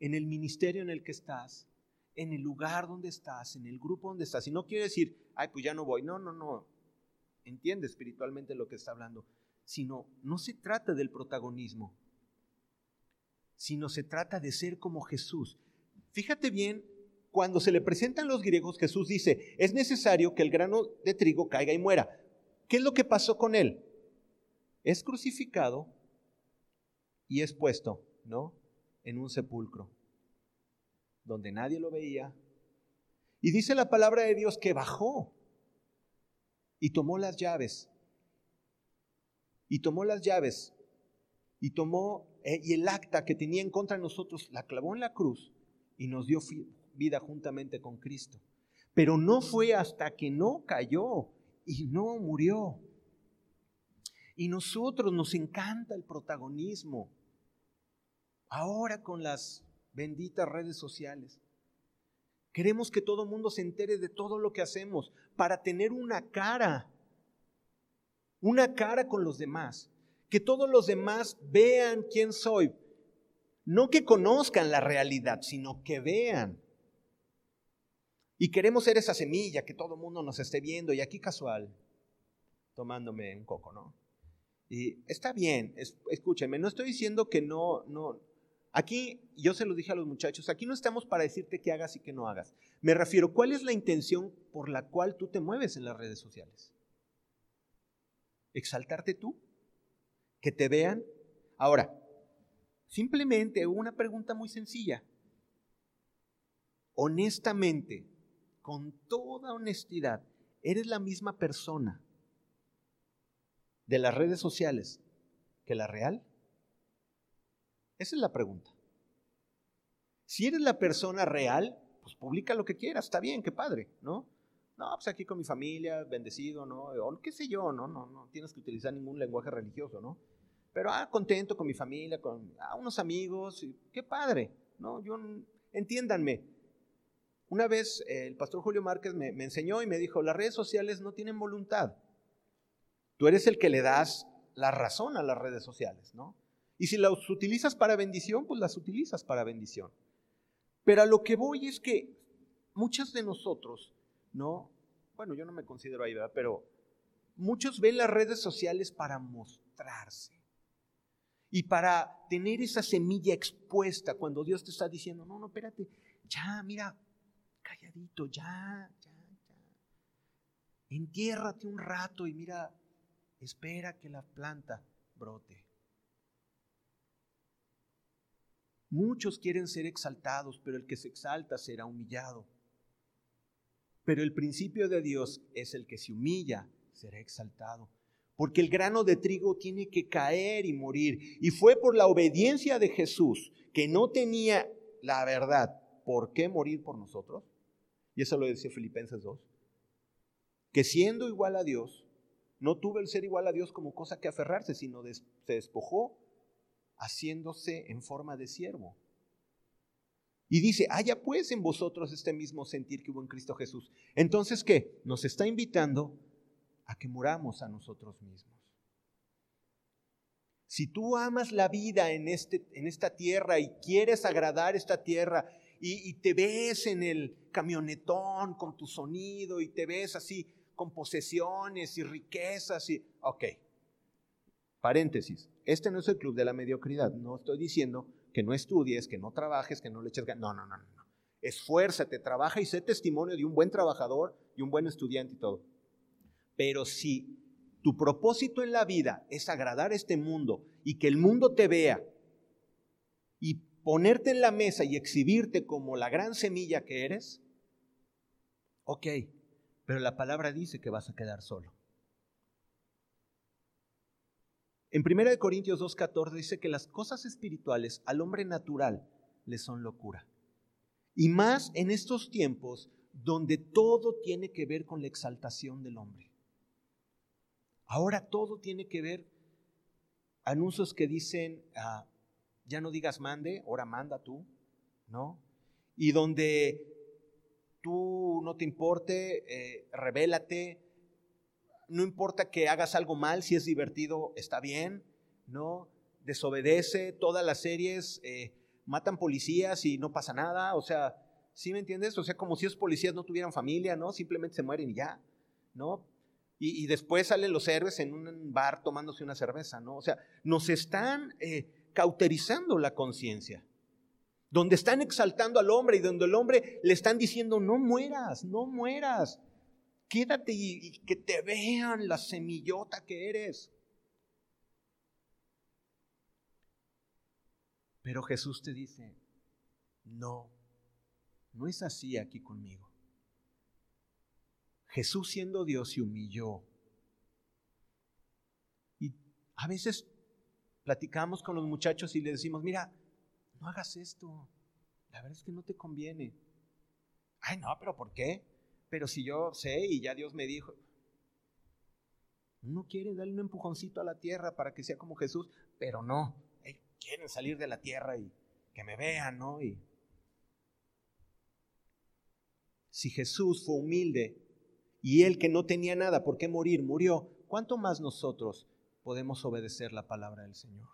en el ministerio en el que estás, en el lugar donde estás, en el grupo donde estás. Y no quiere decir, ay, pues ya no voy. No, no, no. Entiende espiritualmente lo que está hablando. Sino, no se trata del protagonismo sino se trata de ser como Jesús. Fíjate bien, cuando se le presentan los griegos, Jesús dice, es necesario que el grano de trigo caiga y muera. ¿Qué es lo que pasó con él? Es crucificado y es puesto, ¿no? En un sepulcro, donde nadie lo veía. Y dice la palabra de Dios que bajó y tomó las llaves. Y tomó las llaves y tomó eh, y el acta que tenía en contra de nosotros la clavó en la cruz y nos dio vida juntamente con Cristo. Pero no fue hasta que no cayó y no murió. Y nosotros nos encanta el protagonismo. Ahora con las benditas redes sociales. Queremos que todo el mundo se entere de todo lo que hacemos para tener una cara, una cara con los demás que todos los demás vean quién soy. No que conozcan la realidad, sino que vean. Y queremos ser esa semilla, que todo el mundo nos esté viendo, y aquí casual, tomándome un coco, ¿no? Y está bien, escúchenme, no estoy diciendo que no, no, Aquí, yo se lo dije a los muchachos, aquí no estamos para decirte qué hagas y qué no hagas. Me refiero, ¿cuál es la intención por la cual tú te mueves en las redes sociales? ¿Exaltarte tú? ¿Que te vean? Ahora, simplemente una pregunta muy sencilla. Honestamente, con toda honestidad, ¿eres la misma persona de las redes sociales que la real? Esa es la pregunta. Si eres la persona real, pues publica lo que quieras, está bien, qué padre, ¿no? No, pues aquí con mi familia, bendecido, ¿no? O qué sé yo, ¿no? No, no tienes que utilizar ningún lenguaje religioso, ¿no? Pero, ah, contento con mi familia, con ah, unos amigos, qué padre, ¿no? Yo, entiéndanme, una vez el pastor Julio Márquez me, me enseñó y me dijo, las redes sociales no tienen voluntad. Tú eres el que le das la razón a las redes sociales, ¿no? Y si las utilizas para bendición, pues las utilizas para bendición. Pero a lo que voy es que muchos de nosotros, ¿no? Bueno, yo no me considero ahí, ¿verdad? Pero muchos ven las redes sociales para mostrarse y para tener esa semilla expuesta cuando Dios te está diciendo, no, no, espérate, ya, mira, calladito, ya, ya, ya. Entiérrate un rato y mira, espera que la planta brote. Muchos quieren ser exaltados, pero el que se exalta será humillado. Pero el principio de Dios es el que se humilla, será exaltado. Porque el grano de trigo tiene que caer y morir. Y fue por la obediencia de Jesús, que no tenía la verdad, ¿por qué morir por nosotros? Y eso lo decía Filipenses 2. Que siendo igual a Dios, no tuvo el ser igual a Dios como cosa que aferrarse, sino se despojó haciéndose en forma de siervo. Y dice, haya pues en vosotros este mismo sentir que hubo en Cristo Jesús. Entonces, ¿qué? Nos está invitando a que muramos a nosotros mismos. Si tú amas la vida en, este, en esta tierra y quieres agradar esta tierra y, te ves en el camionetón con tu sonido y te ves así con posesiones y riquezas y, ok, Paréntesis, este no es el club de la mediocridad. No estoy diciendo que no estudies, que no trabajes, que no le eches ganas. No, no, no, no. Esfuérzate, trabaja y sé testimonio de un buen trabajador y un buen estudiante y todo. Pero si tu propósito en la vida es agradar a este mundo y que el mundo te vea ponerte en la mesa y exhibirte como la gran semilla que eres, ok, pero la palabra dice que vas a quedar solo. En 1 Corintios 2.14 dice que las cosas espirituales al hombre natural le son locura. Y más en estos tiempos donde todo tiene que ver con la exaltación del hombre. Ahora todo tiene que ver, anuncios que dicen, ah, ya no digas mande, ahora manda tú, ¿no? Y donde tú no te importe, eh, revélate, no importa que hagas algo mal, si es divertido, está bien, ¿no? Desobedece, todas las series eh, matan policías y no pasa nada, o sea, ¿sí me entiendes? O sea, como si esos policías no tuvieran familia, ¿no? Simplemente se mueren y ya, ¿no? Y, después salen los héroes en un bar tomándose una cerveza, ¿no? O sea, nos están eh, cauterizando la conciencia donde están exaltando al hombre y donde el hombre le están diciendo, no mueras, no mueras, Quédate y, que te vean la semillota que eres. Pero Jesús te dice, no, no es así aquí conmigo. Jesús siendo Dios se humilló. Y a veces platicamos con los muchachos y les decimos, mira, no hagas esto. La verdad es que no te conviene. Ay, no, pero ¿por qué? pero si yo sé y ya Dios me dijo, uno quiere darle un empujoncito a la tierra para que sea como Jesús, pero no, quieren salir de la tierra y que me vean, ¿no? Y si Jesús fue humilde y él que no tenía nada por qué morir, murió, ¿cuánto más nosotros podemos obedecer la palabra del Señor?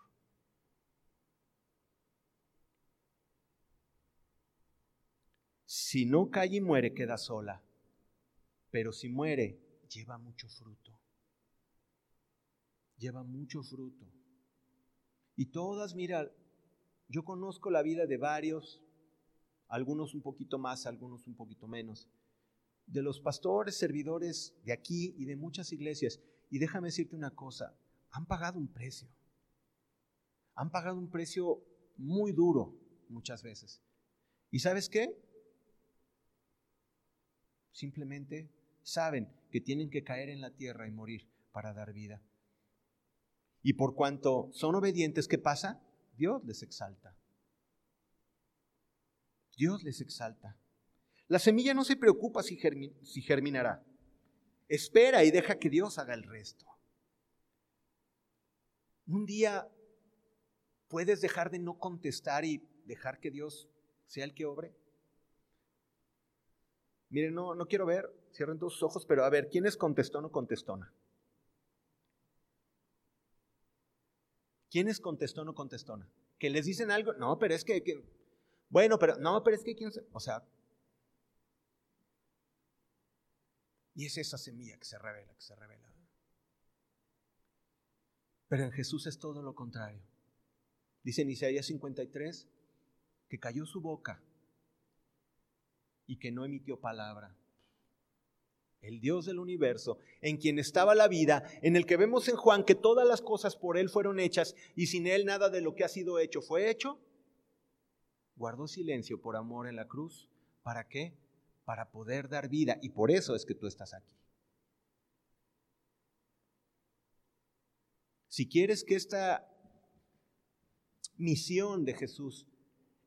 Si no cae y muere, queda sola pero si muere, lleva mucho fruto. Lleva mucho fruto. Y todas, mira, Yo conozco la vida de varios, algunos un poquito más, algunos un poquito menos, de los pastores, servidores de aquí y de muchas iglesias. Y déjame decirte una cosa, han pagado un precio. Han pagado un precio muy duro muchas veces. ¿Y sabes qué? Simplemente saben que tienen que caer en la tierra y morir para dar vida. Y por cuanto son obedientes, ¿qué pasa? Dios les exalta. Dios les exalta. La semilla no se preocupa si, germinará. Espera y deja que Dios haga el resto. Un día puedes dejar de no contestar y dejar que Dios sea el que obre. Miren, no, no quiero ver, cierren tus ojos, pero a ver, ¿quién es contestón o contestona? ¿Quién es contestón o contestona? ¿Que les dicen algo? No, pero es que, bueno, pero no, pero es que quién o sea, y es esa semilla que se revela, que se revela. Pero en Jesús es todo lo contrario. Dice en Isaías 53 que cayó su boca y que no emitió palabra. El Dios del universo, en quien estaba la vida, en el que vemos en Juan que todas las cosas por Él fueron hechas y sin Él nada de lo que ha sido hecho fue hecho, guardó silencio por amor en la cruz. ¿Para qué? Para poder dar vida. Y por eso es que tú estás aquí. Si quieres que esta misión de Jesús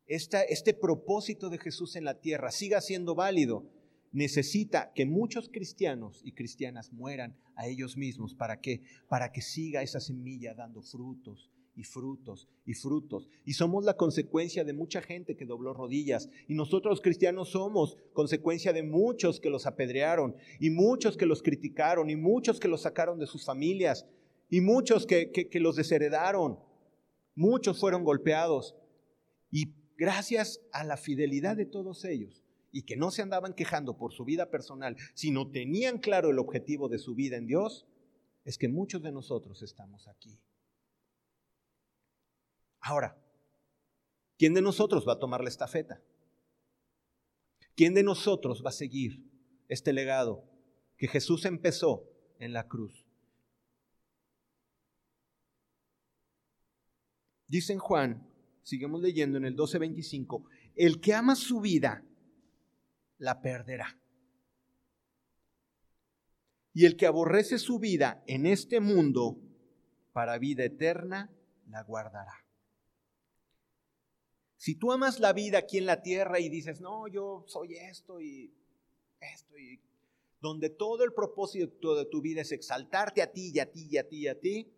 este propósito de Jesús en la tierra siga siendo válido, necesita que muchos cristianos y cristianas mueran a ellos mismos. ¿Para qué? Para que siga esa semilla dando frutos y frutos y frutos. Y somos la consecuencia de mucha gente que dobló rodillas. Y nosotros cristianos somos consecuencia de muchos que los apedrearon y muchos que los criticaron y muchos que los sacaron de sus familias y muchos que, que los desheredaron. Muchos fueron golpeados. Y gracias a la fidelidad de todos ellos y que no se andaban quejando por su vida personal, sino tenían claro el objetivo de su vida en Dios, es que muchos de nosotros estamos aquí. Ahora, ¿quién de nosotros va a tomar la estafeta? ¿Quién de nosotros va a seguir este legado que Jesús empezó en la cruz? Dice en Juan sigamos leyendo en el 12:25, el que ama su vida, la perderá. Y el que aborrece su vida en este mundo, para vida eterna, la guardará. Si tú amas la vida aquí en la tierra y dices, no, yo soy esto y esto y donde todo el propósito de tu vida es exaltarte a ti y a ti y a ti y a ti,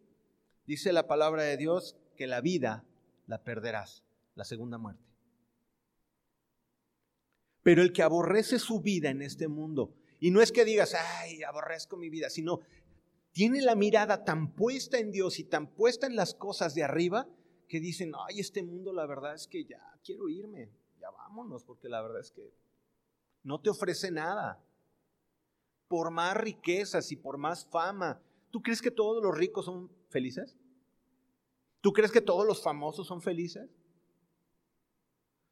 dice la palabra de Dios que la vida la perderás, la segunda muerte. Pero el que aborrece su vida en este mundo, y no es que digas, ay, aborrezco mi vida, sino tiene la mirada tan puesta en Dios y tan puesta en las cosas de arriba, que dicen, ay, este mundo la verdad es que ya quiero irme, ya vámonos, porque la verdad es que no te ofrece nada. Por más riquezas y por más fama, ¿tú crees que todos los ricos son felices? ¿Tú crees que todos los famosos son felices?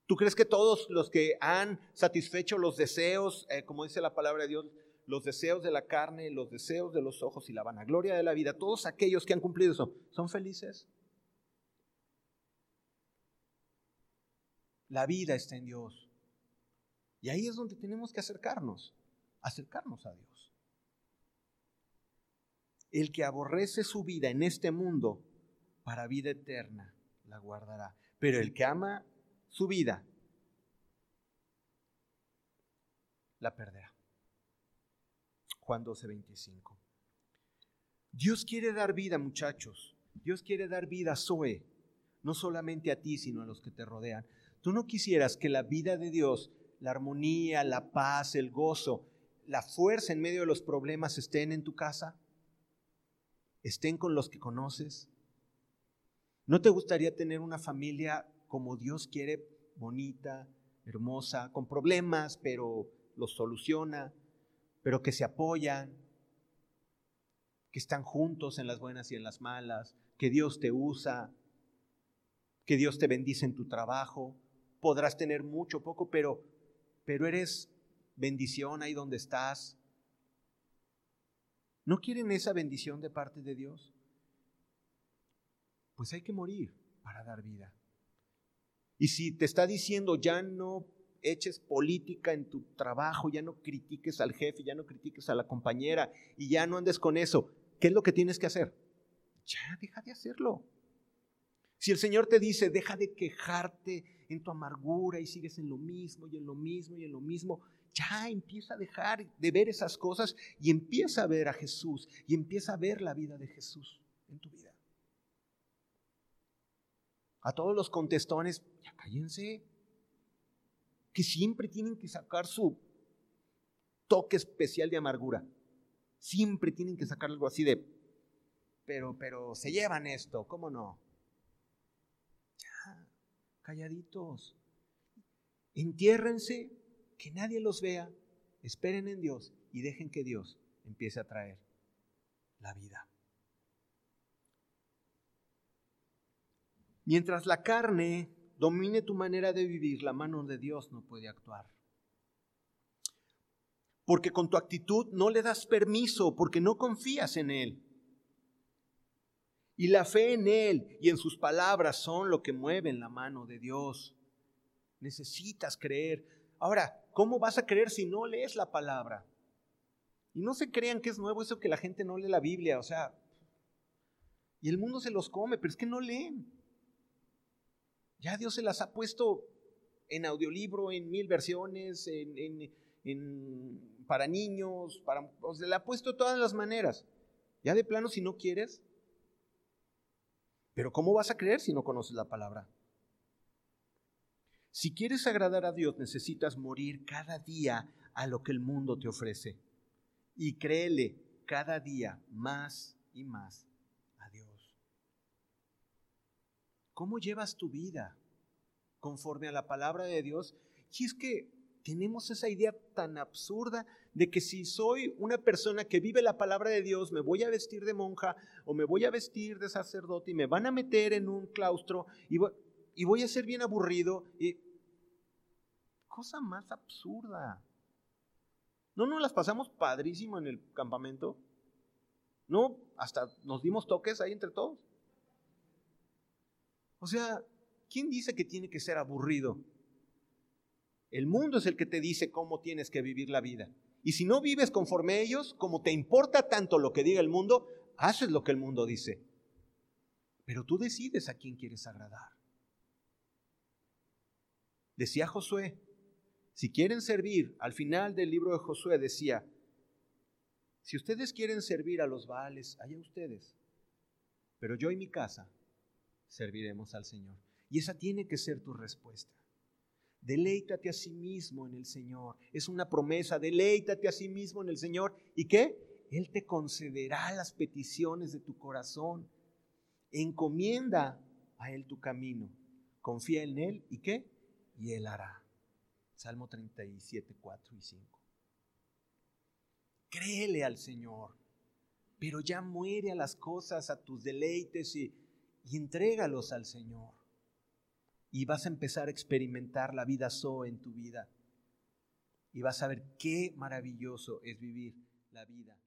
¿Tú crees que todos los que han satisfecho los deseos, eh, como dice la palabra de Dios, los deseos de la carne, los deseos de los ojos y la vanagloria de la vida, todos aquellos que han cumplido eso, son felices? La vida está en Dios. Y ahí es donde tenemos que acercarnos, acercarnos a Dios. El que aborrece su vida en este mundo para vida eterna la guardará. Pero el que ama su vida, la perderá. Juan 12, 25. Dios quiere dar vida, muchachos. Dios quiere dar vida a Zoe, no solamente a ti, sino a los que te rodean. ¿Tú no quisieras que la vida de Dios, la armonía, la paz, el gozo, la fuerza en medio de los problemas estén en tu casa? ¿Estén con los que conoces? ¿No te gustaría tener una familia como Dios quiere, bonita, hermosa, con problemas, pero los soluciona, pero que se apoyan, que están juntos en las buenas y en las malas, que Dios te usa, que Dios te bendice en tu trabajo, podrás tener mucho, poco, pero, pero eres bendición ahí donde estás. ¿No quieren esa bendición de parte de Dios? Pues hay que morir para dar vida. Y si te está diciendo ya no eches política en tu trabajo, ya no critiques al jefe, ya no critiques a la compañera y ya no andes con eso, ¿qué es lo que tienes que hacer? Ya deja de hacerlo. Si el Señor te dice, deja de quejarte en tu amargura y sigues en lo mismo y en lo mismo y en lo mismo, ya empieza a dejar de ver esas cosas y empieza a ver a Jesús y empieza a ver la vida de Jesús en tu vida. A todos los contestones, ya cállense, que siempre tienen que sacar su toque especial de amargura. Siempre tienen que sacar algo así de, pero, pero se llevan esto, ¿cómo no? calladitos. Entiérrense, que nadie los vea, esperen en Dios y dejen que Dios empiece a traer la vida. Mientras la carne domine tu manera de vivir, la mano de Dios no puede actuar. Porque con tu actitud no le das permiso, porque no confías en Él. Y la fe en Él y en sus palabras son lo que mueven la mano de Dios. Necesitas creer. Ahora, ¿cómo vas a creer si no lees la palabra? Y no se crean que es nuevo eso que la gente no lee la Biblia, o sea, y el mundo se los come, pero es que no leen. Ya Dios se las ha puesto en audiolibro, en mil versiones, en, para niños, para, o ha puesto de todas las maneras. Ya de plano, si no quieres, pero ¿cómo vas a creer si no conoces la palabra? Si quieres agradar a Dios, necesitas morir cada día a lo que el mundo te ofrece. Y créele cada día más y más a Dios. ¿Cómo llevas tu vida conforme a la palabra de Dios? Y es que tenemos esa idea tan absurda de que si soy una persona que vive la palabra de Dios, me voy a vestir de monja o me voy a vestir de sacerdote y me van a meter en un claustro y voy, a ser bien aburrido. Y... Cosa más absurda. ¿No nos las pasamos padrísimo en el campamento? ¿No? Hasta nos dimos toques ahí entre todos. O sea, ¿quién dice que tiene que ser aburrido? El mundo es el que te dice cómo tienes que vivir la vida. Y si no vives conforme a ellos, como te importa tanto lo que diga el mundo, haces lo que el mundo dice. Pero tú decides a quién quieres agradar. Decía Josué, si quieren servir, al final del libro de Josué decía, si ustedes quieren servir a los Baales, allá ustedes, pero yo y mi casa serviremos al Señor. Y esa tiene que ser tu respuesta. Deleítate a sí mismo en el Señor. Es una promesa, deleítate a sí mismo en el Señor. ¿Y qué? Él te concederá las peticiones de tu corazón. Encomienda a Él tu camino. Confía en Él y qué? Y Él hará. Salmo 37, 4 y 5. Créele al Señor, pero ya muere a las cosas, a tus deleites y, y entrégalos al Señor y vas a empezar a experimentar la vida Zoe en tu vida. Y vas a ver qué maravilloso es vivir la vida